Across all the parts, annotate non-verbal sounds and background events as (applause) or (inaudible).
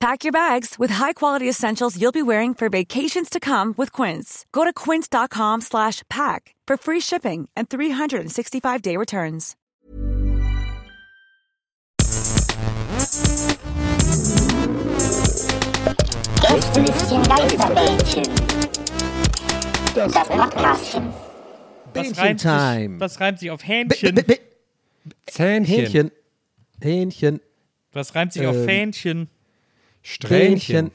Pack your bags with high-quality essentials you'll be wearing for vacations to come with Quince. Go to quince.com slash pack for free shipping and 365-day returns. Das Podcastchen. Was reimt, sich, Time. was reimt sich auf Hähnchen? B- b- Zähnchen. Hähnchen. Hähnchen. Was reimt sich auf Ähm, Strähnchen.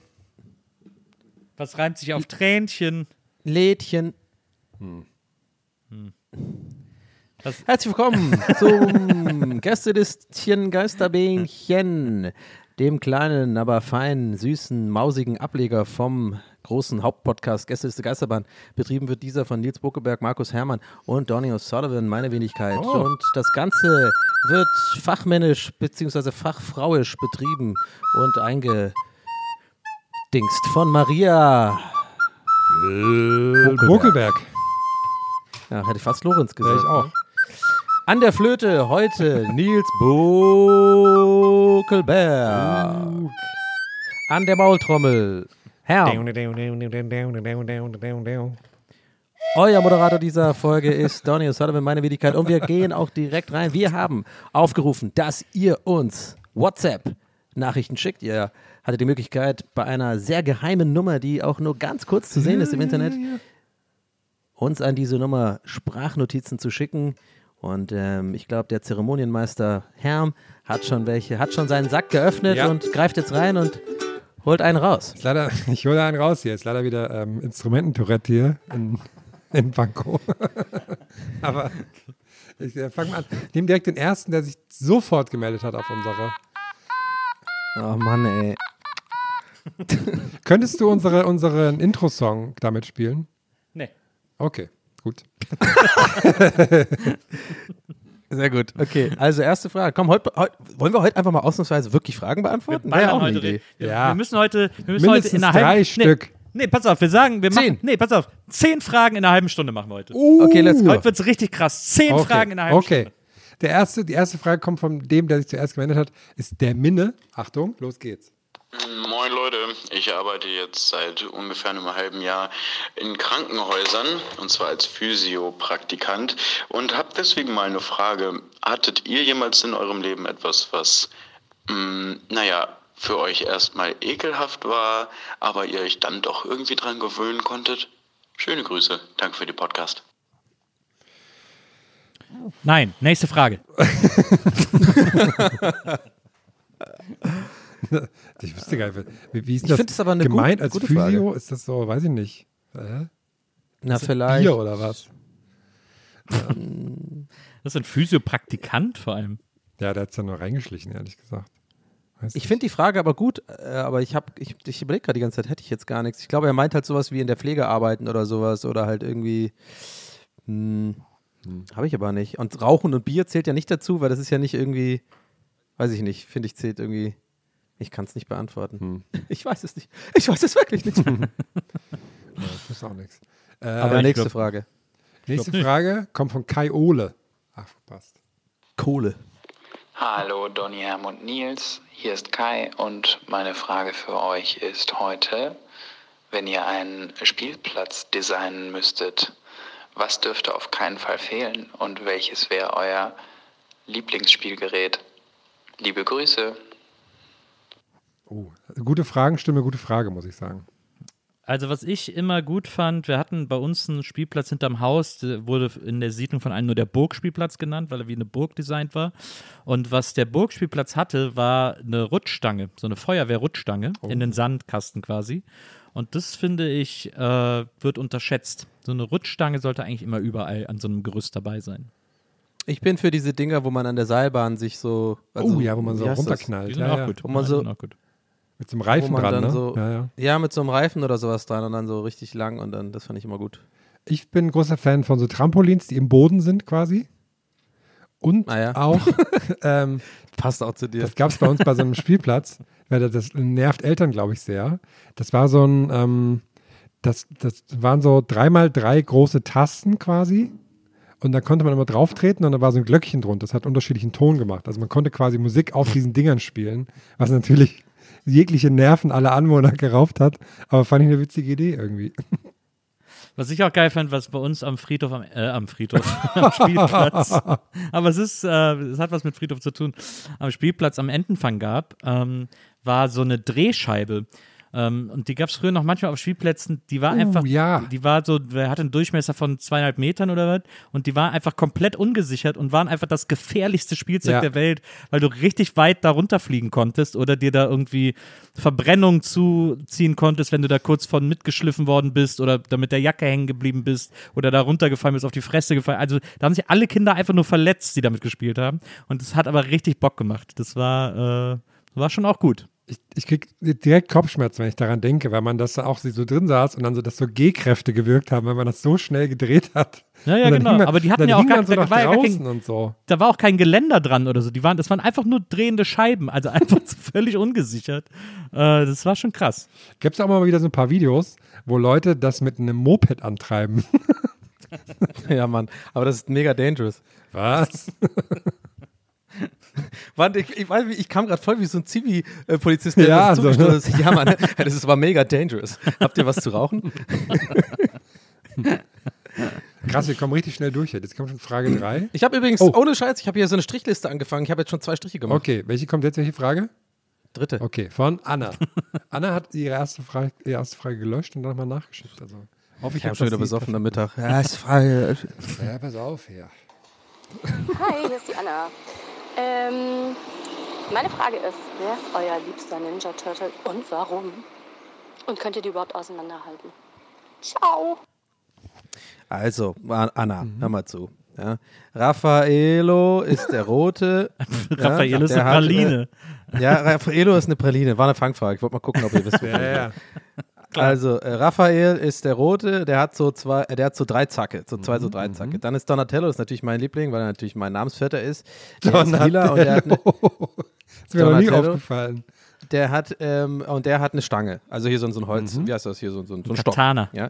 Was reimt sich auf Tränchen? Lädchen. Was- Herzlich willkommen (laughs) zum Gästelistchen Geisterbähnchen, dem kleinen, aber feinen, süßen, mausigen Ableger vom großen Hauptpodcast Gästeliste Geisterbahn. Betrieben wird dieser von Nils Buckeberg, Markus Herrmann und Donny O'Sullivan, meine Wenigkeit. Und das Ganze wird fachmännisch bzw. fachfrauisch betrieben und eingedingst von Maria Buckelberg. Ja, hätte ich fast Lorenz Ja, gesagt. ich auch. An der Flöte heute Nils Buckelberg. An der Maultrommel Herr. Euer Moderator dieser Folge ist Donny O'Sullivan, meine Wenigkeit. Und wir gehen auch direkt rein. Wir haben aufgerufen, dass ihr uns WhatsApp-Nachrichten schickt. Ihr hattet die Möglichkeit, bei einer sehr geheimen Nummer, die auch nur ganz kurz zu sehen ist im Internet, uns an diese Nummer Sprachnotizen zu schicken. Und ähm, ich glaube, der Zeremonienmeister Herm hat schon welche, hat schon seinen Sack geöffnet Ja. und greift jetzt rein und holt einen raus. Ist leider, (laughs) ich hole einen raus hier. Ist leider wieder ähm, Instrumententourette hier in, in Pankow. (laughs) Aber ich äh, fange mal an. Ich nehme direkt den ersten, der sich sofort gemeldet hat auf unsere. Oh Mann, ey. Könntest du unsere, unseren Intro-Song damit spielen? Nee. Okay, gut. (laughs) Sehr gut. Okay, also erste Frage. Komm, heute, heute, wollen wir heute einfach mal ausnahmsweise wirklich Fragen Wir beantworten? Auch eine heute. Idee. Wir, Ja. wir müssen heute, wir müssen heute Mindestens in einer drei halben Stück. Nee, nee, pass auf, wir sagen, wir Zehn. machen. Nee, pass auf. Zehn Fragen in einer halben Stunde machen wir heute. Okay, let's go. Heute wird es richtig krass. Zehn Okay. Fragen in einer halben okay. Stunde. Der erste, die erste Frage kommt von dem, der sich zuerst gemeldet hat, ist der Minne. Achtung, los geht's. Moin Leute, ich arbeite jetzt seit ungefähr einem halben Jahr in Krankenhäusern und zwar als Physiopraktikant und habe deswegen mal eine Frage. Hattet ihr jemals in eurem Leben etwas, was, mh, naja, für euch erstmal ekelhaft war, aber ihr euch dann doch irgendwie dran gewöhnen konntet? Schöne Grüße, danke für den Podcast. Nein, nächste Frage. (laughs) (laughs) Ich wüsste gar nicht, wie, wie ist Ich das aber eine gemeint gut- als gute Physio? Frage. Ist das so, weiß ich nicht. Äh? Na, vielleicht. Bier oder was? (laughs) Das ist ein Physiopraktikant vor allem. Ja, der hat es ja nur reingeschlichen, ehrlich gesagt. Weiß Ich finde die Frage aber gut, äh, aber ich habe, ich, ich überlege gerade die ganze Zeit, hätte ich jetzt gar nichts. Ich glaube, er meint halt sowas wie in der Pflege arbeiten oder sowas oder halt irgendwie. Hm, Habe ich aber nicht. Und Rauchen und Bier zählt ja nicht dazu, weil das ist ja nicht irgendwie, weiß ich nicht, finde ich zählt irgendwie. Ich kann es nicht beantworten. (laughs) Ich weiß es nicht. Ich weiß es wirklich nicht. (laughs) Das ist auch nichts. Äh, aber nächste glaub- Frage. nächste nicht. Frage kommt von Kai Ole. Ach, verpasst. Kohle. Hallo Donny, Herm und Nils, hier ist Kai und meine Frage für euch ist heute, wenn ihr einen Spielplatz designen müsstet, was dürfte auf keinen Fall fehlen und welches wäre euer Lieblingsspielgerät? Liebe Grüße. Oh, gute Fragen, Stimme, gute Frage, muss ich sagen. Also was ich immer gut fand, wir hatten bei uns einen Spielplatz hinterm Haus, der wurde in der Siedlung von einem nur der Burgspielplatz genannt, weil er wie eine Burg designt war. Und was der Burgspielplatz hatte, war eine Rutschstange, so eine Feuerwehrrutschstange in den Sandkasten quasi. Und das finde ich, äh, wird unterschätzt. So eine Rutschstange sollte eigentlich immer überall an so einem Gerüst dabei sein. Ich bin für diese Dinger, wo man an der Seilbahn sich so. Also, oh ja, wo man so runterknallt. Ja, auch ja. gut. Wo man Ja, so- die sind auch gut. Mit so einem Reifen dran, ne? so, ja, ja. ja, mit so einem Reifen oder sowas dran und dann so richtig lang und dann, das fand ich immer gut. Ich bin großer Fan von so Trampolins, die im Boden sind quasi. Und Ah ja. auch, (laughs) ähm, Passt auch zu dir. das gab es bei uns bei so einem Spielplatz, (laughs) weil das, das nervt Eltern, glaube ich, sehr. Das war so ein, ähm, das, das waren so dreimal drei große Tasten quasi. Und da konnte man immer drauf treten und da war so ein Glöckchen drunter. Das hat unterschiedlichen Ton gemacht. Also man konnte quasi Musik auf diesen Dingern spielen, was natürlich jegliche Nerven aller Anwohner geraubt hat. Aber fand ich eine witzige Idee irgendwie. Was ich auch geil fand, was bei uns am Friedhof, am, äh, am Friedhof, (laughs) am Spielplatz, (laughs) aber es ist, äh, es hat was mit Friedhof zu tun, am Spielplatz am Entenfang gab, ähm, war so eine Drehscheibe. Ähm, und die gab es früher noch manchmal auf Spielplätzen, die war Uh, einfach, ja. die war so, der hatte einen Durchmesser von zweieinhalb Metern oder was und die war einfach komplett ungesichert und waren einfach das gefährlichste Spielzeug Ja. der Welt, weil du richtig weit da runterfliegen konntest oder dir da irgendwie Verbrennung zuziehen konntest, wenn du da kurz von mitgeschliffen worden bist oder da mit der Jacke hängen geblieben bist oder da runtergefallen bist, auf die Fresse gefallen. Also da haben sich alle Kinder einfach nur verletzt, die damit gespielt haben. Und es hat aber richtig Bock gemacht. Das war, äh, war schon auch gut. Ich, ich krieg direkt Kopfschmerzen, wenn ich daran denke, weil man das da auch so drin saß und dann so, dass so G-Kräfte gewirkt haben, weil man das so schnell gedreht hat. Ja, ja, genau. man- Aber die hatten ja auch man so da nach war ja gar kein- draußen und so. Da war auch kein Geländer dran oder so. Die waren, das waren einfach nur drehende Scheiben, also (laughs) einfach so völlig ungesichert. Äh, das war schon krass. Gibt es auch mal wieder so ein paar Videos, wo Leute das mit einem Moped antreiben. (laughs) ja, Mann. Aber das ist mega dangerous. Was? (laughs) (laughs) Warte, ich, ich, weiß, ich kam gerade voll wie so ein Zivi-Polizist, der Ja, so, ne? ist. Ja, Mann, (laughs) das ist aber mega dangerous. Habt ihr was zu rauchen? (laughs) Krass, wir kommen richtig schnell durch. Jetzt kommt schon Frage 3. Ich habe übrigens, Oh. ohne Scheiß, ich habe hier so eine Strichliste angefangen. Ich habe jetzt schon zwei Striche gemacht. Okay, welche kommt jetzt? Welche Frage? Dritte. Okay, von Anna. Anna hat ihre erste Frage, ihre erste Frage gelöscht und dann nochmal nachgeschickt. Also, hoffe Ich habe hab schon wieder besoffen am Mittag. Ja, ist perfekt- Ja, pass auf hier. Hi, hier ist die Anna. Ähm, meine Frage ist, wer ist euer liebster Ninja Turtle und warum? Und könnt ihr die überhaupt auseinanderhalten? Ciao! Also, Anna, hör mal zu. Ja. Raffaello ist der Rote. (laughs) Raffaello ist der eine hat, Praline. äh, Ja, Raffaello ist eine Praline. War eine Fangfrage. Ich wollte mal gucken, ob ihr wisst. (laughs) Ja, ja. Also, äh, Raphael ist der Rote, der hat so zwei, äh, der hat so drei Zacke, so zwei, so drei Zacke. Dann ist Donatello, ist natürlich mein Liebling, weil er natürlich mein Namensvetter ist. Der ist lila und der hat, ne, Das (laughs) ist mir noch nie Donatello. aufgefallen. der hat, ähm, und der hat eine Stange. Also hier so, ein- so ein Holz, wie heißt das hier, so, so, ein- so ein Stock. Katana. Ja.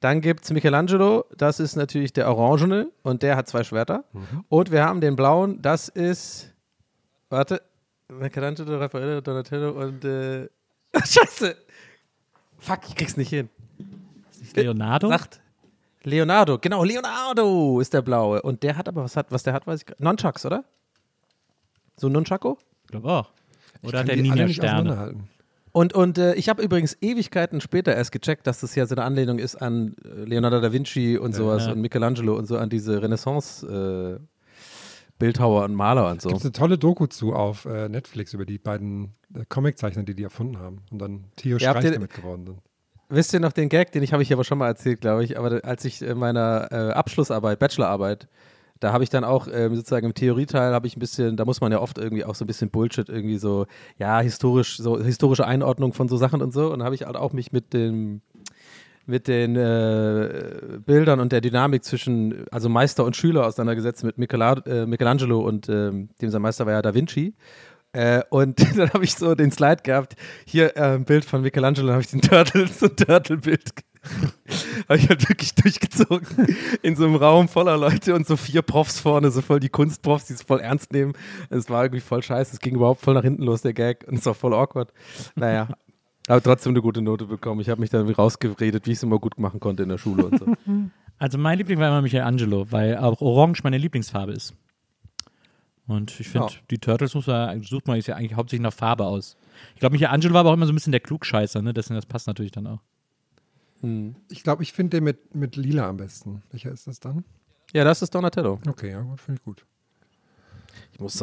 Dann gibt es Michelangelo, das ist natürlich der Orangene und der hat zwei Schwerter. Und wir haben den blauen, das ist, warte, Michelangelo, Raffaello, Donatello und, äh, (laughs) Scheiße. Fuck, ich krieg's nicht hin. Leonardo? Sagt Leonardo, genau, Leonardo ist der blaue. Und der hat aber, was hat, was der hat, weiß ich gar Nunchucks, oder? So ein Nunchako? Ich glaube auch. Oder Kann der Ninja-Sterne. Und, und äh, ich habe übrigens Ewigkeiten später erst gecheckt, dass das ja so eine Anlehnung ist an äh, Leonardo da Vinci und sowas Ja. und Michelangelo und so an diese Renaissance äh, Bildhauer und Maler und so. Gibt es eine tolle Doku zu auf äh, Netflix über die beiden äh, Comiczeichner, die die erfunden haben und dann tierisch Ja, reich damit geworden sind. Wisst ihr noch den Gag, den ich habe ich aber schon mal erzählt, glaube ich, aber als ich in meiner äh, Abschlussarbeit, Bachelorarbeit, da habe ich dann auch ähm, sozusagen im Theorieteil habe ich ein bisschen, da muss man ja oft irgendwie auch so ein bisschen Bullshit irgendwie so, ja, historisch, so historische Einordnung von so Sachen und so und da habe ich halt auch mich mit dem mit den äh, Bildern und der Dynamik zwischen, also Meister und Schüler auseinandergesetzt mit Michela äh, Michelangelo und ähm, dem sein Meister war ja Da Vinci. Äh, und (laughs) dann habe ich so den Slide gehabt, hier äh, ein Bild von Michelangelo, habe ich den Turtle, (laughs) so ein Turtle-Bild (laughs) habe ich halt wirklich durchgezogen in so einem Raum voller Leute und so vier Profs vorne, so voll die Kunstprofs, die es voll ernst nehmen. Es war irgendwie voll scheiße, es ging überhaupt voll nach hinten los, der Gag, und es war voll awkward. Naja, aber trotzdem eine gute Note bekommen. Ich habe mich da irgendwie rausgeredet, wie ich es immer gut machen konnte in der Schule und so. (laughs) Also mein Liebling war immer Michelangelo, weil auch Orange meine Lieblingsfarbe ist. Und ich finde, Ja. die Turtles muss man, sucht man sich ja eigentlich hauptsächlich nach Farbe aus. Ich glaube, Michelangelo war aber auch immer so ein bisschen der Klugscheißer, ne? Deswegen, das passt natürlich dann auch. Ich glaube, ich finde den mit, mit Lila am besten. Welcher ist das dann? Ja, das ist Donatello. Okay, ja, gut, finde ich gut. Ich muss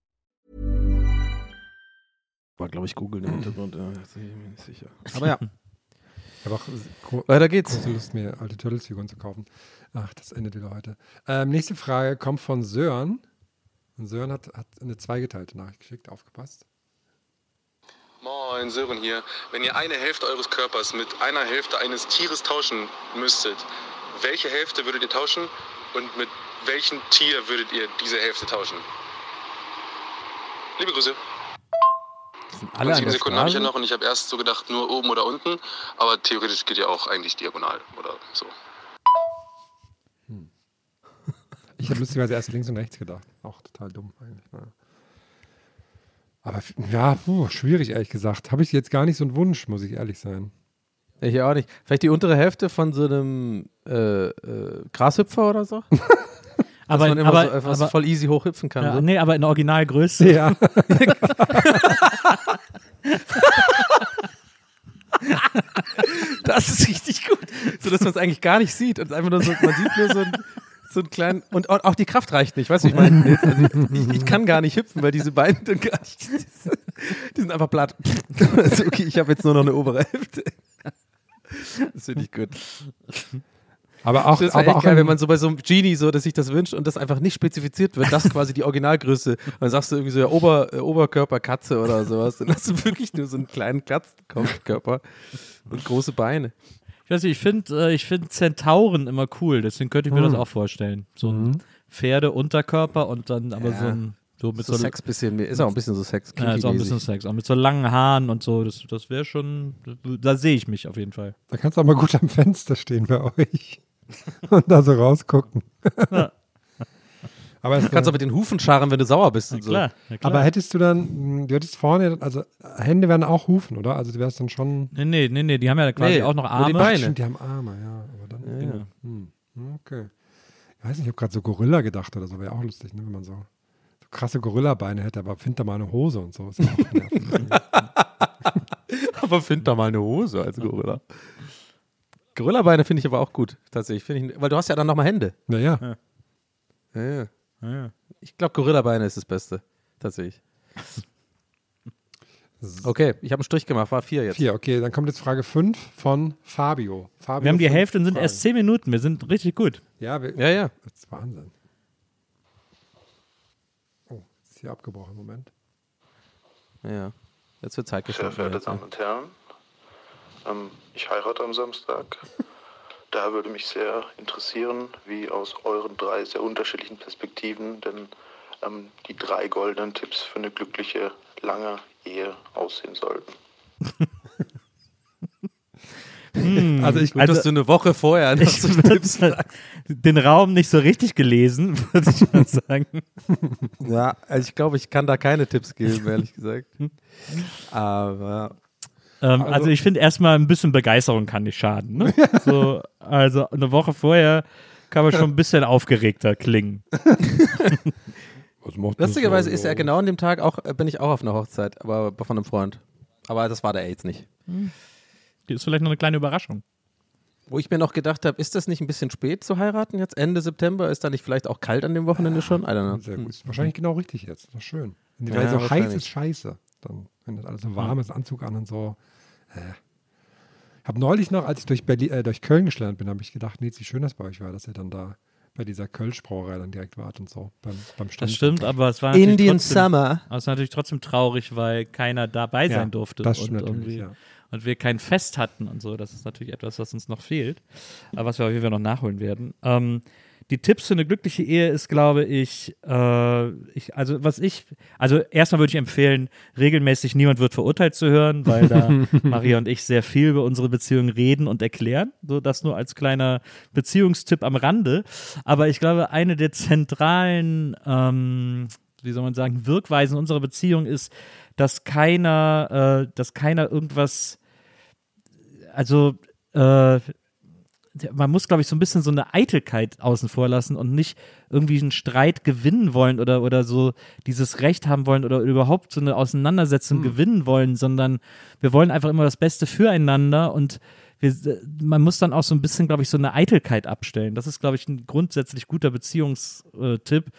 War, glaube ich, googeln im Hintergrund. Ja, bin ich mir nicht sicher. Aber ja, (laughs) habe auch weiter geht's. große Lust, mir alte Turtles-Figuren zu kaufen. Ach, das endet wieder heute. Ähm, nächste Frage kommt von Sören. Und Sören hat, hat eine zweigeteilte Nachricht geschickt. Aufgepasst. Moin, Sören hier. Wenn ihr eine Hälfte eures Körpers mit einer Hälfte eines Tieres tauschen müsstet, welche Hälfte würdet ihr tauschen und mit welchem Tier würdet ihr diese Hälfte tauschen? Liebe Grüße. Alle und an der Sekunden habe ich ja noch und ich habe erst so gedacht, nur oben oder unten, aber theoretisch geht ja auch eigentlich diagonal oder so. Ich habe lustigerweise erst links und rechts gedacht. Auch total dumm eigentlich. Ja. Aber ja, puh, schwierig ehrlich gesagt. Habe ich jetzt gar nicht so einen Wunsch, muss ich ehrlich sein. Ich auch nicht. Vielleicht die untere Hälfte von so einem äh, äh, Grashüpfer oder so? (laughs) Aber, Dass man immer aber, so etwas aber, voll easy hochhüpfen kann. ja, so. nee, aber in Originalgröße. Ja. (laughs) (laughs) (laughs) Das ist richtig gut. So dass man es eigentlich gar nicht sieht. Und einfach nur so, man sieht nur so einen, so einen kleinen. Und auch die Kraft reicht nicht, weißt du, ich meine, also ich, ich kann gar nicht hüpfen, weil diese Beine dann gar nicht. Die sind einfach platt. (laughs) Also okay, ich habe jetzt nur noch eine obere Hälfte. Das finde ich gut. Aber auch, Das aber auch geil, wenn man so bei so einem Genie so, dass sich das wünscht und das einfach nicht spezifiziert wird, das ist quasi die Originalgröße. Und dann sagst du irgendwie so, ja, Ober, äh, Oberkörper, oder sowas. Dann hast du wirklich nur so einen kleinen Katzenkörper und große Beine. Ich weiß nicht, ich finde äh, ich find Zentauren immer cool, deswegen könnte ich mir das auch vorstellen. So ein Pferde-Unterkörper und dann aber Ja. so ein so mit So so, Sex bisschen, mehr- ist auch ein bisschen so Sex. Ja, ist auch ein bisschen. Sex. Auch mit so langen Haaren und so. Das, das wäre schon, da sehe ich mich auf jeden Fall. Da kannst du auch mal gut am Fenster stehen bei euch (laughs) und da so rausgucken. (laughs) aber, es, Du kannst auch mit den Hufen scharen, wenn du sauer bist und so. Klar, ja, klar. aber hättest du dann, du hättest vorne, also Hände wären auch Hufen, oder? Also du wärst dann schon. Nee, nee, nee, nee, die haben ja quasi Nee, auch noch nur die Arme. Beine. Stimmt, die haben Arme, ja. Aber dann, Ja, genau. ja. Hm. Okay. Ich weiß nicht, ich habe gerade so Gorilla gedacht oder so, wäre auch lustig, ne, wenn man so, so krasse Gorilla-Beine hätte, aber find da mal eine Hose und so. Ist ja auch (laughs) nervig. Aber find da mal eine Hose als Gorilla. Gorillabeine finde ich aber auch gut, tatsächlich. Ich, weil du hast ja dann nochmal Hände. naja. Ja, ja. Ja. Ich glaube, Gorillabeine ist das Beste, tatsächlich. Okay, ich habe einen Strich gemacht, war vier jetzt. Vier, okay, dann kommt jetzt Frage 5 von Fabio. Fabio Wir haben die fünf Hälfte und sind Fragen. erst zehn Minuten. Wir sind richtig gut. Ja, wir, Ja, ja. das ist Wahnsinn. Oh, ist hier abgebrochen, Moment. ja. Jetzt wird Zeit Sehr geschnitten. verehrte ja. Damen und Herren, ähm, ich heirate am Samstag. Da würde mich sehr interessieren, wie aus euren drei sehr unterschiedlichen Perspektiven denn ähm, die drei goldenen Tipps für eine glückliche, lange Ehe aussehen sollten. Also ich, Gut, dass du eine Woche vorher so Tipps den Raum nicht so richtig gelesen, (laughs) würde ich mal sagen. Ja, also ich glaube, ich kann da keine Tipps geben, ehrlich gesagt. Aber Ähm, also, ich finde erstmal ein bisschen Begeisterung kann nicht schaden. Ne? (laughs) So, also eine Woche vorher kann man schon ein bisschen aufgeregter klingen. (laughs) was macht das lustigerweise ist er genau an dem Tag auch, äh, bin ich auch auf einer Hochzeit, aber von einem Freund. Aber das war der jetzt nicht. Die ist vielleicht noch eine kleine Überraschung. Wo ich mir noch gedacht habe, ist das nicht ein bisschen spät zu heiraten jetzt? Ende September? Ist da nicht vielleicht auch kalt an dem Wochenende schon? I don't know. Sehr gut. Ist wahrscheinlich genau richtig jetzt. Das ist schön. Wenn die Ja, so heiß ist, scheiße. Dann, wenn das alles so warm ist, Anzug an und so. Äh. Ich habe neulich noch, als ich durch, Berlin, äh, durch Köln geschlendert bin, habe ich gedacht, nee, wie schön das bei euch war, dass ihr dann da bei dieser Kölsch-Brauerei dann direkt wart und so. Beim, beim Stand. Das stimmt, aber es war natürlich Indian trotzdem, Summer. Aber es war natürlich trotzdem traurig, weil keiner dabei Ja, sein durfte. das und, irgendwie- ja. und wir kein Fest hatten und so. Das ist natürlich etwas, was uns noch fehlt, aber was wir auf jeden Fall noch nachholen werden. Ähm, die Tipps für eine glückliche Ehe ist, glaube ich, äh, ich, also was ich, also erstmal würde ich empfehlen, regelmäßig niemand wird verurteilt zu hören, weil da (laughs) Maria und ich sehr viel über unsere Beziehung reden und erklären. So das nur als kleiner Beziehungstipp am Rande. Aber ich glaube, eine der zentralen, ähm, wie soll man sagen, Wirkweisen unserer Beziehung ist, dass keiner, äh, dass keiner irgendwas, also äh, man muss, glaube ich, so ein bisschen so eine Eitelkeit außen vor lassen und nicht irgendwie einen Streit gewinnen wollen oder, oder so dieses Recht haben wollen oder überhaupt so eine Auseinandersetzung gewinnen wollen, sondern wir wollen einfach immer das Beste füreinander und wir, man muss dann auch so ein bisschen, glaube ich, so eine Eitelkeit abstellen. Das ist, glaube ich, ein grundsätzlich guter Beziehungstipp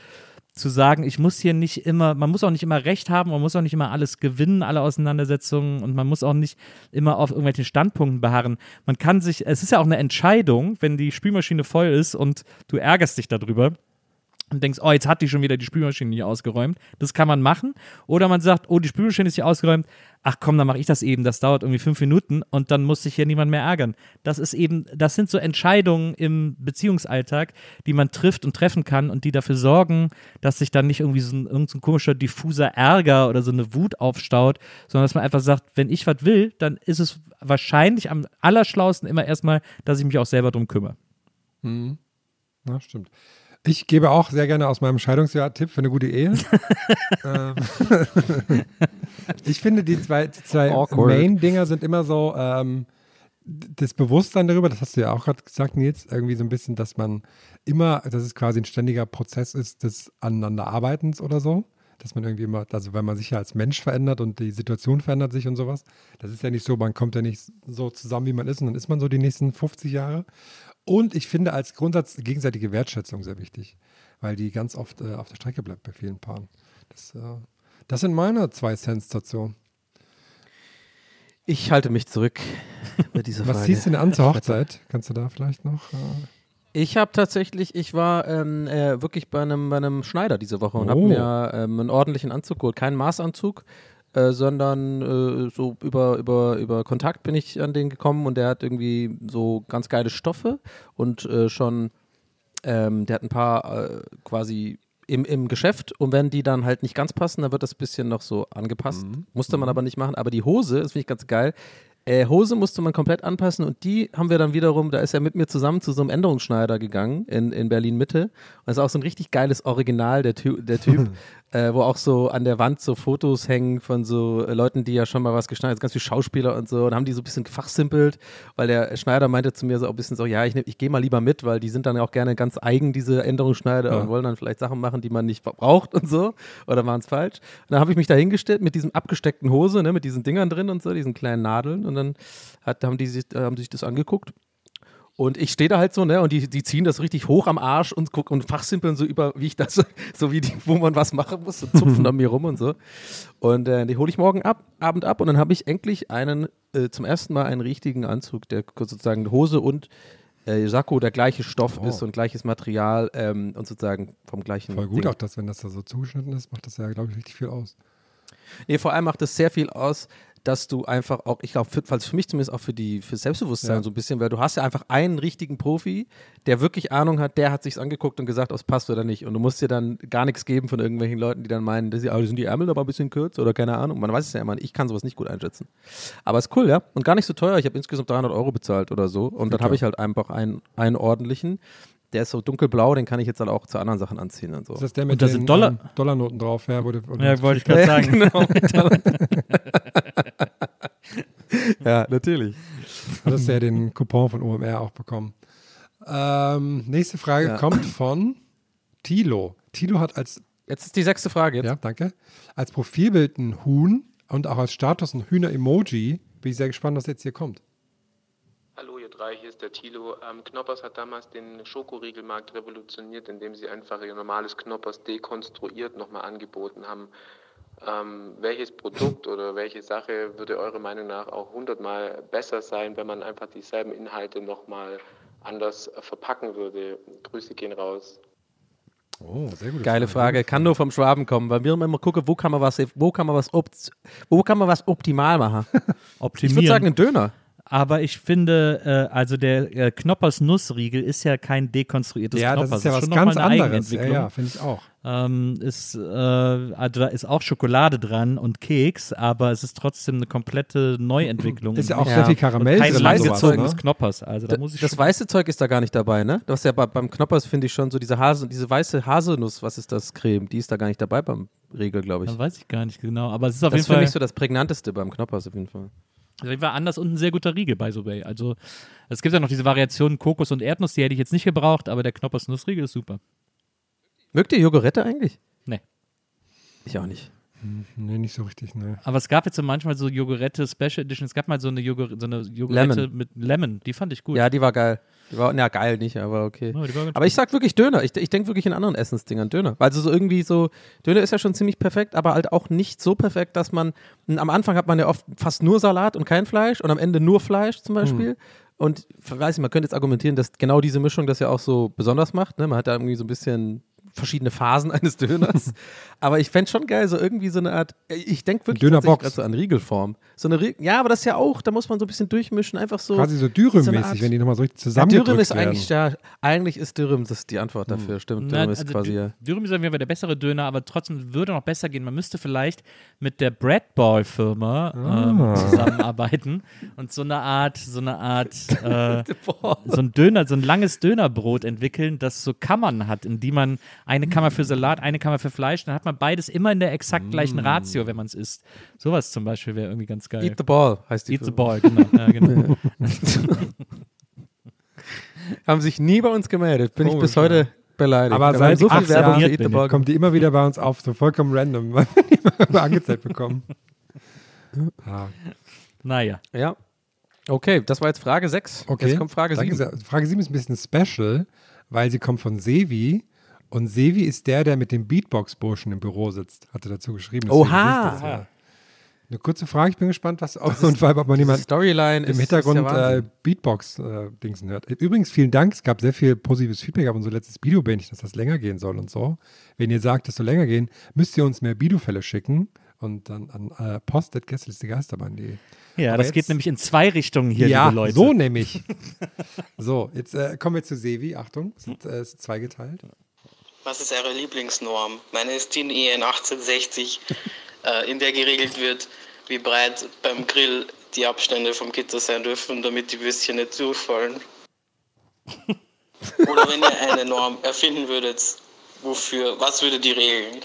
zu sagen, ich muss hier nicht immer, man muss auch nicht immer recht haben, man muss auch nicht immer alles gewinnen, alle Auseinandersetzungen und man muss auch nicht immer auf irgendwelchen Standpunkten beharren. Man kann sich, es ist ja auch eine Entscheidung, wenn die Spülmaschine voll ist und du ärgerst dich darüber und denkst, oh, jetzt hat die schon wieder die Spülmaschine nicht ausgeräumt. Das kann man machen. Oder man sagt, oh, die Spülmaschine ist nicht ausgeräumt. Ach komm, dann mache ich das eben. Das dauert irgendwie fünf Minuten und dann muss sich hier niemand mehr ärgern. Das ist eben, das sind so Entscheidungen im Beziehungsalltag, die man trifft und treffen kann und die dafür sorgen, dass sich dann nicht irgendwie so ein, irgendein komischer diffuser Ärger oder so eine Wut aufstaut, sondern dass man einfach sagt, wenn ich was will, dann ist es wahrscheinlich am allerschlausten immer erstmal, dass ich mich auch selber drum kümmere. Mhm. Ja, stimmt. Ich gebe auch sehr gerne aus meinem Scheidungsjahr Tipp für eine gute Ehe. (laughs) ähm, (laughs) ich finde, die zwei, die zwei. Main-Dinger sind immer so, ähm, das Bewusstsein darüber, das hast du ja auch gerade gesagt, Nils, irgendwie so ein bisschen, dass man immer, dass es quasi ein ständiger Prozess ist des Aneinanderarbeitens oder so. Dass man irgendwie immer, also wenn man sich ja als Mensch verändert und die Situation verändert sich und sowas, das ist ja nicht so, man kommt ja nicht so zusammen, wie man ist und dann ist man so die nächsten 50 Jahre. Und ich finde als Grundsatz gegenseitige Wertschätzung sehr wichtig, weil die ganz oft äh, auf der Strecke bleibt bei vielen Paaren. Das, äh, das sind meine zwei Cents dazu. Ich halte mich zurück (laughs) bei dieser Was Frage. ziehst du denn an zur Hochzeit? Kannst du da vielleicht noch? Äh, Ich habe tatsächlich, ich war ähm, äh, wirklich bei einem, bei einem Schneider diese Woche und Oh. habe mir ähm, einen ordentlichen Anzug geholt. Keinen Maßanzug, äh, sondern äh, so über, über, über Kontakt bin ich an den gekommen und der hat irgendwie so ganz geile Stoffe und äh, schon, ähm, der hat ein paar äh, quasi im, im Geschäft und wenn die dann halt nicht ganz passen, dann wird das ein bisschen noch so angepasst. Musste man aber nicht machen. Aber die Hose, das finde ich ganz geil. Äh, Hose musste man komplett anpassen und die haben wir dann wiederum, da ist er mit mir zusammen zu so einem Änderungsschneider gegangen in, in Berlin Mitte. Und das ist auch so ein richtig geiles Original, der, Ty der Typ, (laughs) äh, wo auch so an der Wand so Fotos hängen von so äh, Leuten, die ja schon mal was geschneidert haben, ganz viele Schauspieler und so. Und haben die so ein bisschen gefachsimpelt, weil der Schneider meinte zu mir so ein bisschen so, ja, ich, nehm- ich gehe mal lieber mit, weil die sind dann auch gerne ganz eigen, diese Änderungsschneider Ja. und wollen dann vielleicht Sachen machen, die man nicht braucht und so. Oder waren es falsch? Und dann habe ich mich da hingestellt mit diesem abgesteckten Hose, ne, mit diesen Dingern drin und so, diesen kleinen Nadeln. Und dann hat, haben, die sich, äh, haben die sich das angeguckt. Und ich stehe da halt so, ne, und die, die ziehen das richtig hoch am Arsch und gucken und fachsimpeln so über, wie ich das, (laughs) so wie die, wo man was machen muss, und zupfen (laughs) an mir rum und so. Und äh, die hole ich morgen ab, Abend ab und dann habe ich endlich einen, äh, zum ersten Mal einen richtigen Anzug, der sozusagen Hose und äh, Sakko der gleiche Stoff Oh. ist und gleiches Material ähm, und sozusagen vom gleichen. voll gut Ding. auch, dass wenn das da so zugeschnitten ist, macht das ja, glaube ich, richtig viel aus. Nee, vor allem macht es sehr viel aus, dass du einfach auch, ich glaube, falls für mich zumindest auch für die für Selbstbewusstsein Ja. so ein bisschen, weil du hast ja einfach einen richtigen Profi, der wirklich Ahnung hat, der hat sich's angeguckt und gesagt, ob es passt oder nicht. Und du musst dir dann gar nichts geben von irgendwelchen Leuten, die dann meinen, dass sie, ah, sind die Ärmel aber ein bisschen kürzer oder keine Ahnung. Man weiß es ja immer, ich kann sowas nicht gut einschätzen. Aber ist cool, ja. Und gar nicht so teuer. Ich habe insgesamt 300 Euro bezahlt oder so. Und dann habe ich halt einfach einen, einen ordentlichen. Der ist so dunkelblau, den kann ich jetzt halt auch zu anderen Sachen anziehen und so. Ist das der mit Und da den sind Dollar- ähm, Dollarnoten drauf? Ja, wurde, wurde Ja, wollte ich gerade (laughs) sagen. genau. (laughs) ja, natürlich. Hattest ja den Coupon von OMR auch bekommen. Ähm, nächste Frage Ja. kommt von Tilo. Tilo hat als, Jetzt ist die sechste Frage. Jetzt. ja, danke, als Profilbild ein Huhn und auch als Status ein Hühner-Emoji. Bin ich sehr gespannt, was jetzt hier kommt. Frage, hier ist der Thilo. Ähm, Knoppers hat damals den Schokoriegelmarkt revolutioniert, indem sie einfach ihr normales Knoppers dekonstruiert nochmal angeboten haben. Ähm, welches Produkt oder welche Sache würde eurer Meinung nach auch hundertmal besser sein, wenn man einfach dieselben Inhalte nochmal anders verpacken würde? Grüße gehen raus. Oh, sehr gute Geile Frage. Kann nur vom Schwaben kommen, weil wir immer gucken, wo kann man was, wo kann man was, opt, wo kann man was optimal machen. Optimieren. (laughs) Ich würde sagen, ein Döner. Aber ich finde, äh, also der äh, Knoppers Nussriegel ist ja kein dekonstruiertes Ja, das Knoppers. ist ja was schon noch mal ganz eine anderes. Ja, ja, finde ich auch. Ähm, ist, äh, also da ist auch Schokolade dran und Keks, aber es ist trotzdem eine komplette Neuentwicklung. Ist ja auch Ja. sehr viel Karamell Und kein sowas, langgezogenes ne? Knoppers. Also da muss ich das weiße Zeug ist da gar nicht dabei, ne? Das ist ja bei, beim Knoppers finde ich schon so diese Hase, diese weiße Haselnuss, was ist das, Creme, die ist da gar nicht dabei beim Regel, glaube ich. Dann weiß ich gar nicht genau, aber es ist auf das jeden ist für Fall mich so das prägnanteste beim Knoppers auf jeden Fall. Jeden Fall anders und ein sehr guter Riegel, by the way. Also es gibt ja noch diese Variationen Kokos und Erdnuss, die hätte ich jetzt nicht gebraucht, aber der Knoppers Nussriegel ist super. Mögt ihr Jogurette eigentlich? Nee. Ich auch nicht. Nee, nicht so richtig, ne. Aber es gab jetzt so manchmal so Jogurette Special Edition. Es gab mal so eine, Jogur so eine Jogurette Lemon. mit Lemon. Die fand ich gut. Ja, die war geil. Die war, na, geil nicht, aber okay. Ja, aber ich sag wirklich Döner. Ich, ich denke wirklich in anderen Essensdingern Döner. Weil so irgendwie so, Döner ist ja schon ziemlich perfekt, aber halt auch nicht so perfekt, dass man, am Anfang hat man ja oft fast nur Salat und kein Fleisch und am Ende nur Fleisch zum Beispiel. Und weiß ich, man könnte jetzt argumentieren, dass genau diese Mischung das ja auch so besonders macht. Ne? Man hat da irgendwie so ein bisschen verschiedene Phasen (laughs) eines Döners. aber ich fände schon geil, so irgendwie so eine Art, ich denke wirklich Dönerbox. so an Riegelform. So eine Rie ja, aber das ist ja auch, da muss man so ein bisschen durchmischen, einfach so. Quasi so so Dürüm-mäßig, Art- wenn die nochmal so richtig ja, zusammengedrückt Dürüm ist werden. eigentlich, ja, eigentlich ist Dürüm das ist die Antwort dafür, stimmt. Na, Dürüm ist also quasi, Dü- ja. Dürüm ist auf jeden Fall der bessere Döner, aber trotzdem würde noch besser gehen. Man müsste vielleicht mit der Breadball-Firma ähm, Ah. zusammenarbeiten und so eine Art, so eine Art, (laughs) äh, so ein Döner, so ein langes Dönerbrot entwickeln, das so Kammern hat, in die man eine Kammer für Salat, eine Kammer für Fleisch, dann hat man beides immer in der exakt gleichen Ratio, wenn man es isst. Sowas zum Beispiel wäre irgendwie ganz geil. Eat the Ball heißt die Eat the. Ball, genau. Ja, genau. (laughs) Haben sich nie bei uns gemeldet. Bin ich Komisch, bis heute beleidigt. Aber seit so viel acht Werbung für Jahren Eat the Ball kommt die immer wieder bei uns auf, so vollkommen random, (laughs) weil wir die immer angezeigt bekommen. Ah, naja. Ja. Okay, das war jetzt Frage 6. okay. Jetzt kommt Frage Danke 7. sehr. Frage 7 ist ein bisschen special, weil sie kommt von Sevi. Und Sevi ist der, der mit dem Beatbox-Burschen im Büro sitzt, hat er dazu geschrieben. Oha. das ja. Eine kurze Frage, ich bin gespannt, was auch und vor allem, ob man jemand Storyline im ist, Hintergrund ist äh. Beatbox-Dingsen hört. Übrigens, vielen Dank. Es gab sehr viel positives Feedback auf unser letztes Bido-Bändchen, dass das länger gehen soll und so. Wenn ihr sagt, es soll länger gehen, müsst ihr uns mehr Bido-Fälle schicken und dann an äh, post.gästeliste-geisterbahn.de. Ja, Aber das jetzt- geht nämlich in zwei Richtungen hier, ja, liebe Leute. so nämlich. (laughs) so, jetzt äh, kommen wir zu Sevi. Achtung, es sind, äh, es sind zweigeteilt. Was ist eure Lieblingsnorm? Meine ist die Ehe in 1860, äh, in der geregelt wird, wie breit beim Grill die Abstände vom Gitter sein dürfen, damit die Würstchen nicht durchfallen. (laughs) Oder wenn ihr eine Norm erfinden würdet, wofür, was würdet ihr regeln?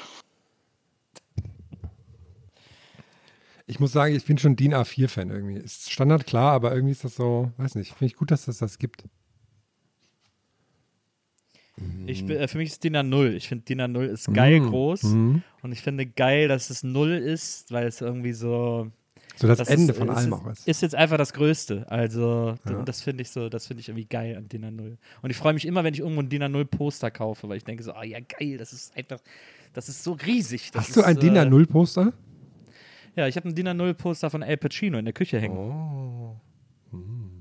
Ich muss sagen, ich bin schon DIN A4-Fan irgendwie. Ist Standard klar, aber irgendwie ist das so, weiß nicht, finde ich gut, dass das das gibt. Ich, bin- äh, für mich ist DIN A0. Ich finde DIN A0 ist geil Mm, groß. mm. Und ich finde geil, dass es 0 ist, weil es irgendwie so. So das ist- Ende von es allem ist, auch ist. Ist jetzt einfach das Größte. Also, Ja. das finde ich so, das finde ich irgendwie geil an DIN A0. Und ich freue mich immer, wenn ich irgendwo ein DIN A0 Poster kaufe, weil ich denke so, ah ja, geil, das ist einfach, das ist so riesig. Das Hast du ist, ein DIN äh, A0-Poster? Ja, ich habe ein DIN A0 Poster von Al Pacino in der Küche hängen. Oh. (laughs)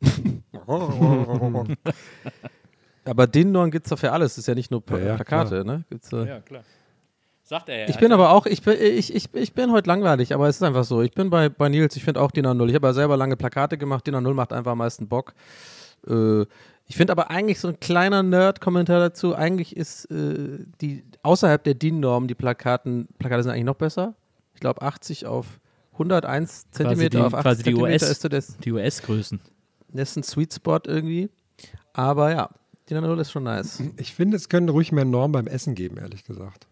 (laughs) (laughs) Aber Norm gibt es doch für alles. Das ist ja nicht nur Pla- Ja, ja, Plakate, klar. ne? Gibt's, äh, Ja, klar. Sagt er ja. Ich bin aber auch, ich bin, ich, ich, ich bin heute langweilig, aber es ist einfach so. Ich bin bei, bei Nils, ich finde auch DIN A0. Ich habe ja selber lange Plakate gemacht. DIN A0 macht einfach am meisten Bock. Äh, ich finde aber eigentlich so ein kleiner Nerd-Kommentar dazu. Eigentlich ist äh, die außerhalb der DIN-Norm die Plakaten, Plakate sind eigentlich noch besser. Ich glaube 80 auf 101 quasi Zentimeter auf 80 quasi die Zentimeter US, ist so das, die US-Größen. das ist ein Sweet Spot irgendwie. Aber ja, DIN A0 ist schon nice. Ich finde, es können ruhig mehr Normen beim Essen geben, ehrlich gesagt.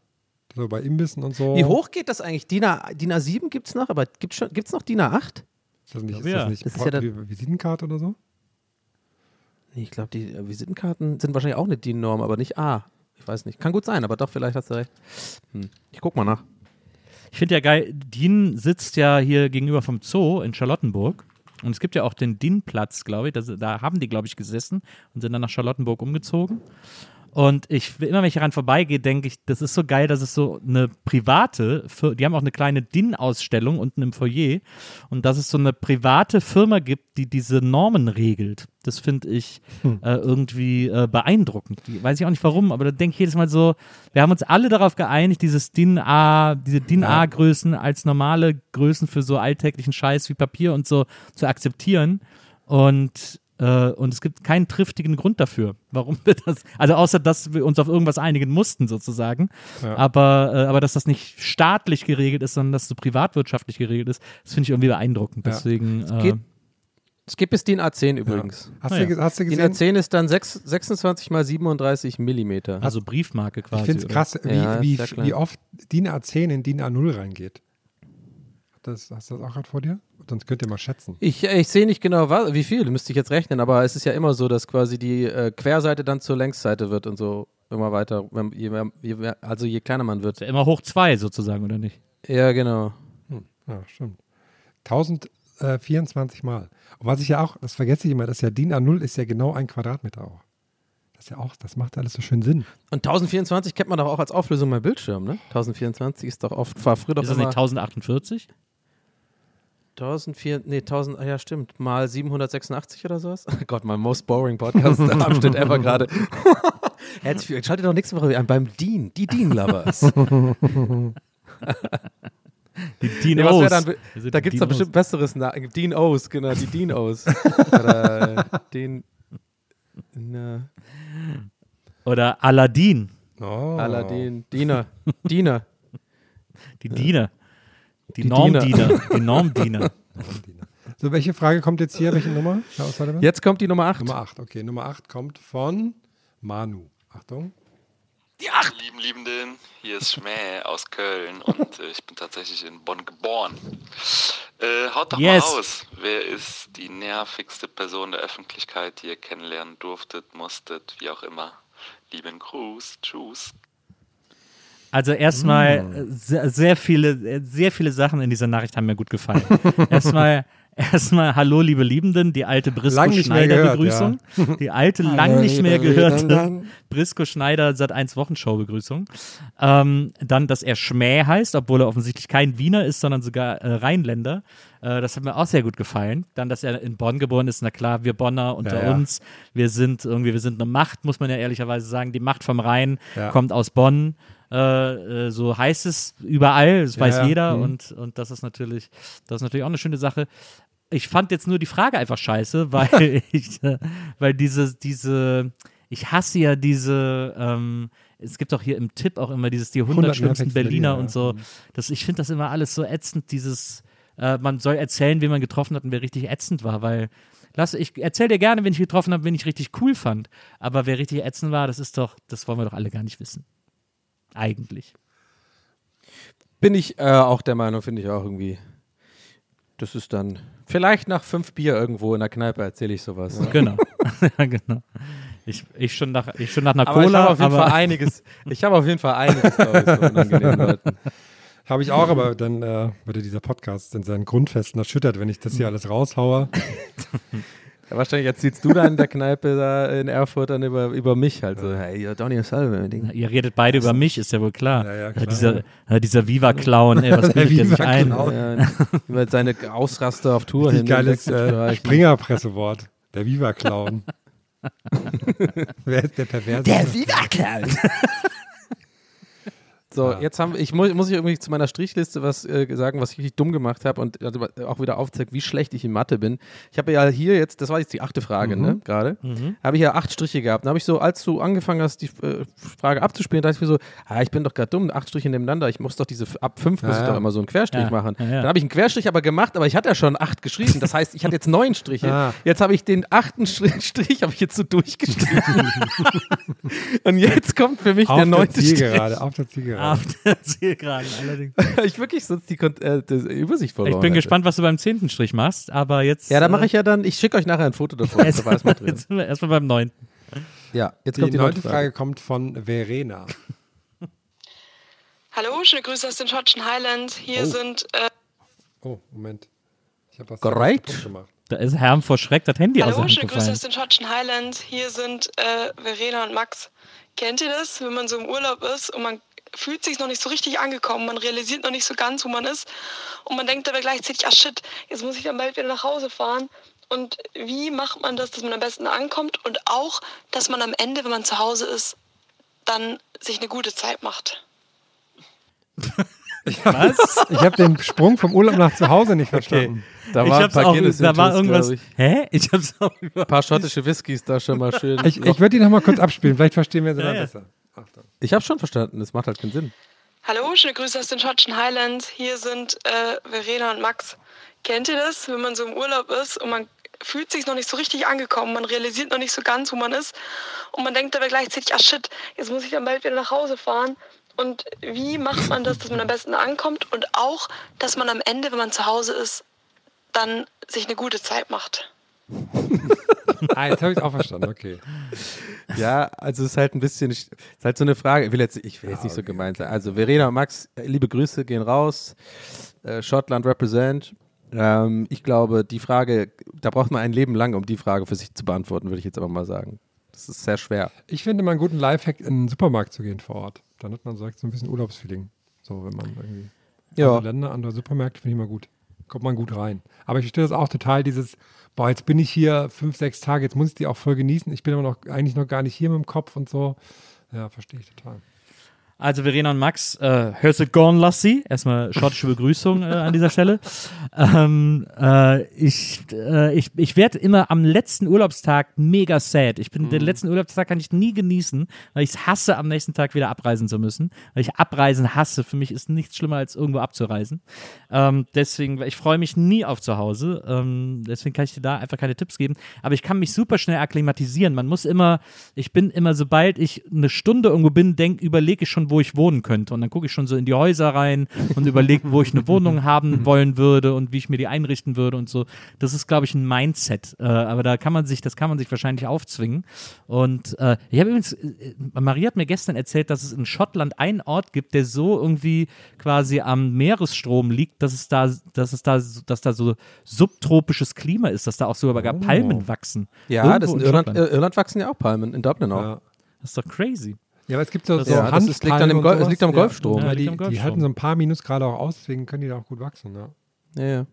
So bei Imbissen und so. Wie hoch geht das eigentlich? DIN, A, DIN A7 gibt es noch, aber gibt es noch DIN A8? Ist das nicht, ist Ja. das nicht Das ist ja Wie- Visitenkarte oder so? Nee, ich glaube, die äh, Visitenkarten sind wahrscheinlich auch eine DIN-Norm, aber nicht A. Ich weiß nicht. Kann gut sein, aber doch, vielleicht hast du recht. Hm. Ich guck mal nach. Ich finde ja geil, DIN sitzt ja hier gegenüber vom Zoo in Charlottenburg. Und es gibt ja auch den DIN-Platz, glaube ich. Das, da haben die, glaube ich, gesessen und sind dann nach Charlottenburg umgezogen. Und ich, immer wenn ich daran vorbeigehe, denke ich, das ist so geil, dass es so eine private, die haben auch eine kleine DIN-Ausstellung unten im Foyer und dass es so eine private Firma gibt, die diese Normen regelt. Das finde ich Hm. äh, irgendwie äh, beeindruckend. Die, weiß ich auch nicht warum, aber da denke ich jedes Mal so, wir haben uns alle darauf geeinigt, dieses DIN A, diese DIN A-Größen als normale Größen für so alltäglichen Scheiß wie Papier und so zu akzeptieren. Und äh, und es gibt keinen triftigen Grund dafür, warum wir das, also außer, dass wir uns auf irgendwas einigen mussten sozusagen, Ja. aber, äh, aber dass das nicht staatlich geregelt ist, sondern dass es so privatwirtschaftlich geregelt ist, das finde ich irgendwie beeindruckend. Ja. Deswegen, Es geht- äh, Es gibt bis DIN A10 übrigens. Hast, Ah, ja. du, hast du DIN gesehen? A10 ist dann sechs- 26 mal 37 Millimeter. also Briefmarke quasi. ich finde es krass, wie, Ja, wie, wie oft DIN A10 in DIN A0 reingeht. Das, hast du das auch gerade vor dir? Sonst könnt ihr mal schätzen. Ich, ich sehe nicht genau, was, wie viel, müsste ich jetzt rechnen, aber es ist ja immer so, dass quasi die äh, Querseite dann zur Längsseite wird und so immer weiter, wenn, je, mehr- je, mehr- also je kleiner man wird. Immer hoch zwei sozusagen, oder nicht? Ja, genau. Hm, ja, stimmt. 1024 Mal. Und was ich ja auch, das vergesse ich immer, das ist ja DIN A0 ist ja genau ein Quadratmeter auch. Das ist ja auch, das macht alles so schön Sinn. Und 1024 kennt man doch auch als Auflösung beim Bildschirm, ne? 1024 ist doch oft, war früher doch Ist das immer nicht 1048? 1004, nee, 1000, ah ja stimmt, mal 786 oder sowas. Oh (laughs) Gott, mein most boring Podcast-Abschnitt (laughs) ever gerade. (laughs) Herzlich, schaltet doch nächste Woche an beim Dean, die Dean-Lovers. Die was wär O's. dann- Da gibt es doch bestimmt besseres. Na Dean O's, genau, die Dean O's. Oder äh, den. Na, Oder Aladdin. Oh. Aladdin. Diener. Diener. Die Diener. Die, Die Normdiener. Die (laughs) Normdiener. So, welche Frage kommt jetzt hier? Welche Nummer? Jetzt kommt die Nummer 8. Nummer 8, okay. Nummer 8 kommt von Manu. Achtung. Lieben Liebenden, hier ist Schmäh aus Köln und äh, ich bin tatsächlich in Bonn geboren. Äh, haut doch Yes. mal raus, wer ist die nervigste Person der Öffentlichkeit, die ihr kennenlernen durftet, musstet, wie auch immer. Lieben Gruß, tschüss. Also erstmal äh, sehr, sehr viele, äh, sehr viele Sachen in dieser Nachricht haben mir gut gefallen. (laughs) erstmal, erstmal Hallo, liebe Liebenden, die alte Brisco Schneider Begrüßung. ja. Die alte, lang nicht mehr gehörte. Brisco Schneider seit 1 Wochenshow Begrüßung. Ähm, dann, dass er Schmäh heißt, obwohl er offensichtlich kein Wiener ist, sondern sogar äh, Rheinländer. Äh, das hat mir auch sehr gut gefallen. Dann, dass er in Bonn geboren ist, na klar, wir Bonner unter Ja, ja. uns. Wir sind irgendwie, wir sind eine Macht, muss man ja ehrlicherweise sagen. Die Macht vom Rhein kommt aus Bonn. Äh, äh, so heißt es überall, das Ja, weiß jeder Mhm. und, und das ist natürlich, das ist natürlich auch eine schöne Sache. Ich fand jetzt nur die Frage einfach scheiße, (laughs) weil (laughs) ich, äh, weil diese, diese, ich hasse ja diese, ähm, es gibt auch hier im Tipp auch immer dieses die 100 100 schlimmsten Berliner Berliner, und so. Das, ich finde das immer alles so ätzend, dieses, äh, man soll erzählen, wen man getroffen hat und wer richtig ätzend war, weil Lass, ich erzähl dir gerne, wen ich getroffen habe, wen ich richtig cool fand. Aber wer richtig ätzend war, das ist doch, das wollen wir doch alle gar nicht wissen. Eigentlich. Bin ich äh, auch der Meinung, finde ich auch irgendwie. Das ist dann. Vielleicht nach fünf Bier irgendwo in der Kneipe erzähle ich sowas. Genau. (laughs) ja, genau. Ich, ich, schon nach, ich schon nach einer Aber ich Cola. habe auf jeden aber Fall einiges. Ich habe auf jeden Fall einiges, glaube ich, so unangenehmen Leuten. Habe ich auch, aber dann äh, würde dieser Podcast in seinen Grundfesten erschüttert, wenn ich das hier (laughs) alles raushaue. Ja, wahrscheinlich erzählst du dann in der Kneipe da in Erfurt dann über, über mich halt so. Hey, you're Donny Salve. Ihr redet beide über mich, ist ja wohl klar. Ja, ja, Äh, klar. Dieser, dieser Viva-Clown, ey, was (laughs) Der bildet der sich ein? (laughs) Über seine Ausraster auf Tour Wie hin. geiles äh. Springer-Pressewort. Der Viva-Clown. (laughs) Wer ist der Perverse? Viva-Clown. So, jetzt haben wir, ich muss, muss ich irgendwie zu meiner Strichliste was äh, sagen, was ich richtig dumm gemacht habe und also auch wieder aufzeigt, wie schlecht ich in Mathe bin. Ich habe ja hier jetzt, das war jetzt die achte Frage, Mhm. ne, gerade, Mhm. habe ich ja acht Striche gehabt. Dann habe ich so, als du angefangen hast, die äh, Frage abzuspielen, dachte ich mir so, ah, ich bin doch gerade dumm, acht Striche nebeneinander, ich muss doch diese, ab fünf muss Ja, ich ja. doch immer so einen Querstrich Ja, machen. ja, ja. Dann habe ich einen Querstrich aber gemacht, aber ich hatte ja schon acht geschrieben. Das heißt, ich hatte jetzt neun Striche. Ah. Jetzt habe ich den achten (laughs) Strich, habe ich jetzt so durchgestrichen. (laughs) und jetzt kommt für mich auf der der neunte Strich. Zielgerade, auf der Zielgerade. Auf der Zielgeraden allerdings. (laughs) ich wirklich sonst die, äh, die Übersicht verloren. Ich bin hätte. gespannt, was du beim zehnten Strich machst, aber jetzt. Ja, da äh, mache ich ja dann, ich schicke euch nachher ein Foto davon. Jetzt, (laughs) sind wir erstmal beim neunten. Ja, jetzt Die kommt die neunte neunte Frage kommt von Verena. (laughs) Hallo, schöne Grüße aus den schottischen Highlands. Hier Oh. sind äh, Oh, Moment. Ich habe was Great. gemacht. Da ist Herm vor Schreck das Handy aus der Hallo, schöne Grüße gefallen. aus den schottischen Highlands. Hier sind äh, Verena und Max. Kennt ihr das, wenn man so im Urlaub ist und man fühlt sich noch nicht so richtig angekommen, man realisiert noch nicht so ganz, wo man ist und man denkt aber gleichzeitig, ah shit, jetzt muss ich dann bald wieder nach Hause fahren. Und wie macht man das, dass man am besten ankommt und auch, dass man am Ende, wenn man zu Hause ist, dann sich eine gute Zeit macht? (laughs) Was? Ich habe den Sprung vom Urlaub nach zu Hause nicht verstanden. Da Ich war ein hab's paar auch- Guinness da war irgendwas- Ich. Hä? Ich hab's auch Ein paar schottische Whiskys da schon mal (laughs) schön. Ich, ich würde die noch mal kurz abspielen, vielleicht verstehen wir sie Ja, dann ja. besser. Ich habe schon verstanden, das macht halt keinen Sinn. Hallo, schöne Grüße aus den schottischen Highlands. Hier sind äh, Verena und Max. Kennt ihr das, wenn man so im Urlaub ist und man fühlt sich noch nicht so richtig angekommen, man realisiert noch nicht so ganz, wo man ist und man denkt aber gleichzeitig, ah shit, jetzt muss ich dann bald wieder nach Hause fahren. Und wie macht man das, dass man am besten ankommt und auch, dass man am Ende, wenn man zu Hause ist, dann sich eine gute Zeit macht? (laughs) Ah, jetzt habe ich auch verstanden, okay. Ja, also es ist halt ein bisschen, es ist halt so eine Frage, ich will jetzt, ich will jetzt nicht so gemein sein. Also Verena und Max, liebe Grüße gehen raus. Äh, Schottland represent. Ähm, ich glaube, die Frage, da braucht man ein Leben lang, um die Frage für sich zu beantworten, würde ich jetzt aber mal sagen. Das ist sehr schwer. Ich finde mal einen guten Lifehack, in den Supermarkt zu gehen vor Ort. Dann hat man direkt so ein bisschen Urlaubsfeeling. So, wenn man irgendwie Ja. andere Länder, andere Supermärkte, finde ich mal gut. Kommt man gut rein. Aber ich verstehe das auch total, dieses, boah, jetzt bin ich hier fünf, sechs Tage, jetzt muss ich die auch voll genießen. Ich bin aber noch eigentlich noch gar nicht hier mit dem Kopf und so. Ja, verstehe ich total. Also Verena und Max, äh, hörst du gone lassie? Erstmal schottische Begrüßung äh, an dieser Stelle. (laughs) Ähm, äh, ich äh, ich, ich werde immer am letzten Urlaubstag mega sad. Ich bin Mhm. den letzten Urlaubstag kann ich nie genießen, weil ich es hasse, am nächsten Tag wieder abreisen zu müssen. Weil ich Abreisen hasse. Für mich ist nichts schlimmer als irgendwo abzureisen. Ähm, deswegen, ich freue mich nie auf zu Hause. Ähm, deswegen kann ich dir da einfach keine Tipps geben. Aber ich kann mich super schnell akklimatisieren. Man muss immer, ich bin immer, sobald ich eine Stunde irgendwo bin, denk, überlege ich schon, wo ich wohnen könnte. Und dann gucke ich schon so in die Häuser rein und überlege, wo ich eine Wohnung (laughs) haben wollen würde und wie ich mir die einrichten würde und so. Das ist, glaube ich, ein Mindset. Äh, aber da kann man sich, das kann man sich wahrscheinlich aufzwingen. Und äh, ich habe übrigens, äh, Marie hat mir gestern erzählt, dass es in Schottland einen Ort gibt, der so irgendwie quasi am Meeresstrom liegt, dass es da, dass es da, dass da so subtropisches Klima ist, dass da auch sogar gar Palmen wachsen. Ja, Irgendwo das in in Irland, Irland wachsen ja auch Palmen, in Dublin auch. Ja. Das ist doch crazy. Ja, aber es gibt so, Das- so Ja, das ist- liegt an dem Hanfpalmen Gol- und es liegt am. Golfstrom. Ja, Ja, die, liegt am die Golfstrom. halten so ein paar Minusgrade auch aus, deswegen können die da auch gut wachsen. Ja. Ja, ja.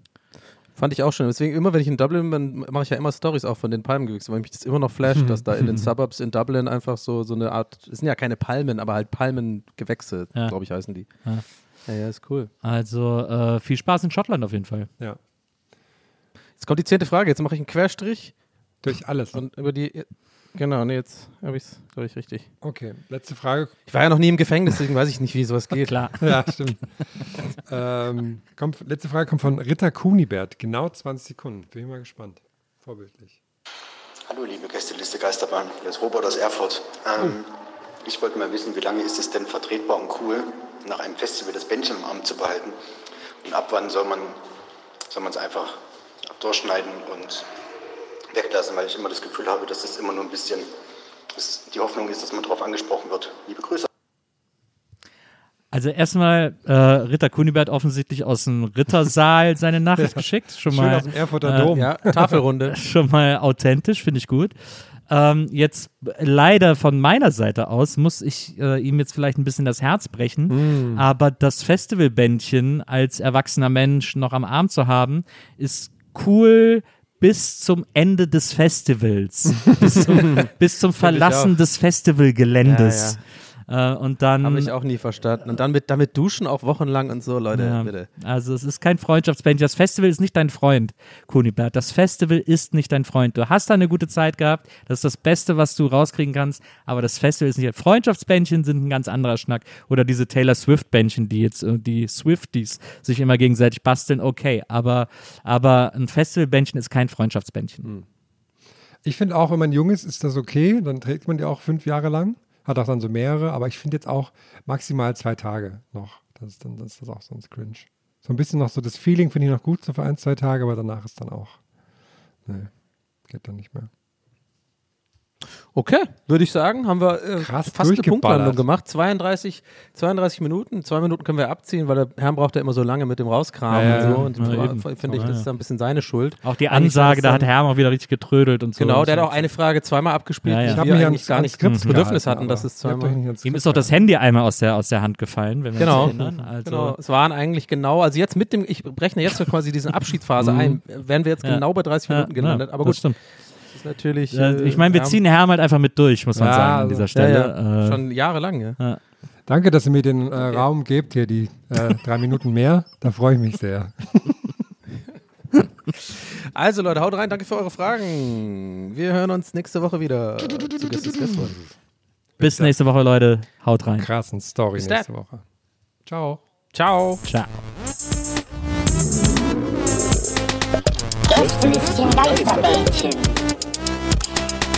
Fand ich auch schon. Deswegen, immer wenn ich in Dublin bin, mache ich ja immer Stories auch von den Palmengewächsen, weil mich das immer noch flasht, dass da in den (laughs) Suburbs in Dublin einfach so, so eine Art, es sind ja keine Palmen, aber halt Palmengewächse, Ja. glaube ich, heißen die. Ja. Ja, ja, ist cool. Also äh, viel Spaß in Schottland auf jeden Fall. ja. Jetzt kommt die zehnte Frage. Jetzt mache ich einen Querstrich Durch alles. und über die. Genau, nee, jetzt habe ich es, glaube ich, richtig. Okay, letzte Frage. Ich war ja noch nie im Gefängnis, deswegen weiß ich nicht, wie sowas geht. Klar. (laughs) Ja, stimmt. ähm, kommt, letzte Frage kommt von Ritter Kunibert. Genau 20 Sekunden. Bin ich mal gespannt. Vorbildlich. Hallo liebe Gästeliste Geisterbahn, hier ist Robert aus Erfurt. Ähm, Ich wollte mal wissen, wie lange ist es denn vertretbar und cool, nach einem Festival das Bändchen im Arm zu behalten? Und ab wann soll man soll man es einfach durchschneiden und weglassen, weil ich immer das Gefühl habe, dass es immer nur ein bisschen, dass die Hoffnung ist, dass man darauf angesprochen wird. Liebe Grüße. Also erstmal äh, Ritter Kunibert offensichtlich aus dem Rittersaal seine Nachricht (laughs) geschickt. Schon Schön mal, aus dem Erfurter Dom. Ja, (laughs) Tafelrunde. schon mal authentisch, finde ich gut. Ähm, jetzt leider von meiner Seite aus muss ich äh, ihm jetzt vielleicht ein bisschen das Herz brechen, aber das Festivalbändchen als erwachsener Mensch noch am Arm zu haben, ist cool bis zum Ende des Festivals, bis zum, (laughs) bis zum Verlassen des Festivalgeländes. Äh, und dann Habe ich auch nie verstanden. Und dann mit, damit duschen auch wochenlang und so, Leute, ja, bitte. Also es ist kein Freundschaftsbändchen. Das Festival ist nicht dein Freund, Kunibert. Das Festival ist nicht dein Freund. Du hast da eine gute Zeit gehabt. Das ist das Beste, was du rauskriegen kannst. Aber das Festival ist nicht. Freundschaftsbändchen sind ein ganz anderer Schnack. Oder diese Taylor Swift-Bändchen, die jetzt äh, die Swifties sich immer gegenseitig basteln. Okay, aber, aber ein Festivalbändchen ist kein Freundschaftsbändchen. Ich finde auch, wenn man jung ist, ist das okay. Dann trägt man die auch fünf Jahre lang. Hat auch dann so mehrere. Aber ich finde jetzt auch maximal zwei Tage noch. Das ist dann das ist das auch sonst cringe. So ein bisschen noch so das Feeling finde ich noch gut, so für ein, zwei Tage. Aber danach ist dann auch, nee, geht dann nicht mehr. Okay, würde ich sagen, haben wir äh, Krass fast eine. Punktlandung gemacht. 32, 32 Minuten. Zwei Minuten können wir abziehen, weil der Herrn braucht ja immer so lange mit dem Rauskramen Ja, und so. Und ja, finde ich, das ist ja. ein bisschen seine Schuld. Auch die Ansage, da hat Herr auch wieder richtig getrödelt und so. Genau, der hat auch eine Frage zweimal abgespielt, Ja, ja. die Ich wir mich eigentlich ans- gar nicht Skript das Bedürfnis gehalten, hatten, dass es zweimal. Ihm ist auch das Handy einmal aus der, aus der Hand gefallen, wenn wir Genau. uns erinnern. Also, genau, es waren eigentlich genau, also jetzt mit dem, ich rechne jetzt so quasi diese Abschiedsphase Mhm. ein, wären wir jetzt Ja. genau bei 30 Ja, Minuten gelandet. aber gut, ist natürlich. Ja, äh, ich meine, wir ja, ziehen Herm halt einfach mit durch, muss man Ja, sagen, an also- dieser Ja, Stelle. ja, Äh, schon jahrelang, ja. ja. Danke, dass ihr mir den äh, Raum gebt, hier die äh, drei Minuten mehr. Da freue ich mich sehr. (laughs) Also Leute, haut rein, danke für eure Fragen. Wir hören uns nächste Woche wieder. Zu. Bis nächste Woche, Leute. Haut rein. Krassen Story Bis nächste. Woche. Ciao. Ciao. Ciao. Gästelistchen Geisterbällchen.